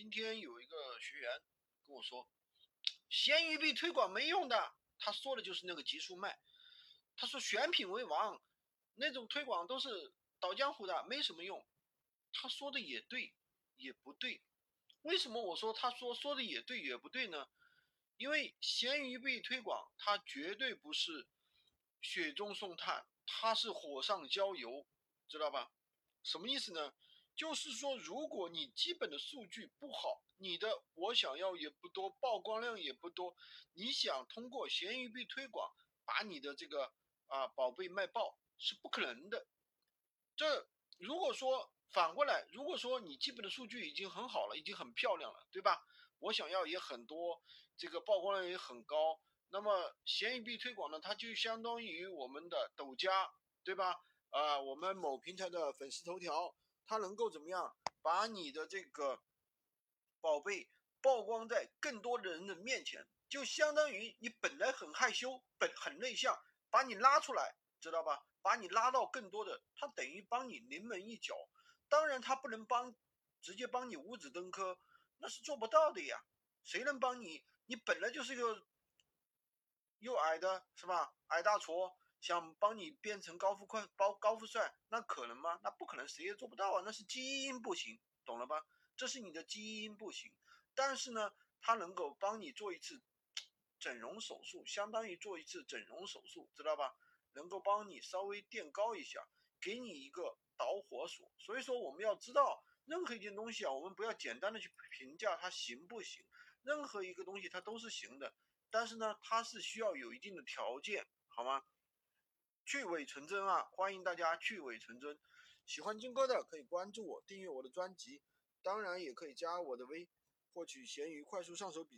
今天有一个学员跟我说，闲鱼币推广没用的，他说的就是那个极速卖。他说选品为王，那种推广都是倒江湖的，没什么用。他说的也对，也不对。为什么我说他说说的也对也不对呢？因为闲鱼币推广，它绝对不是雪中送炭，它是火上浇油，知道吧？什么意思呢？就是说，如果你基本的数据不好，你的我想要也不多，曝光量也不多，你想通过闲鱼币推广把你的这个啊宝贝卖爆是不可能的。这如果说反过来，如果说你基本的数据已经很好了，已经很漂亮了，对吧？我想要也很多，这个曝光量也很高，那么闲鱼币推广呢，它就相当于我们的抖加，对吧？啊，我们某平台的粉丝头条。它能够怎么样把你的这个宝贝曝光在更多的人的面前，就相当于你本来很害羞、本很内向，把你拉出来，知道吧？把你拉到更多的，它等于帮你临门一脚。当然，它不能帮直接帮你五子登科，那是做不到的呀。谁能帮你？你本来就是一个又矮的，是吧？矮大矬。想帮你变成高富快、高高富帅，那可能吗？那不可能，谁也做不到啊！那是基因不行，懂了吧？这是你的基因不行。但是呢，它能够帮你做一次整容手术，相当于做一次整容手术，知道吧？能够帮你稍微垫高一下，给你一个导火索。所以说，我们要知道任何一件东西啊，我们不要简单的去评价它行不行。任何一个东西它都是行的，但是呢，它是需要有一定的条件，好吗？去伪存真啊！欢迎大家去伪存真。喜欢金哥的可以关注我，订阅我的专辑，当然也可以加我的微，获取闲鱼快速上手笔。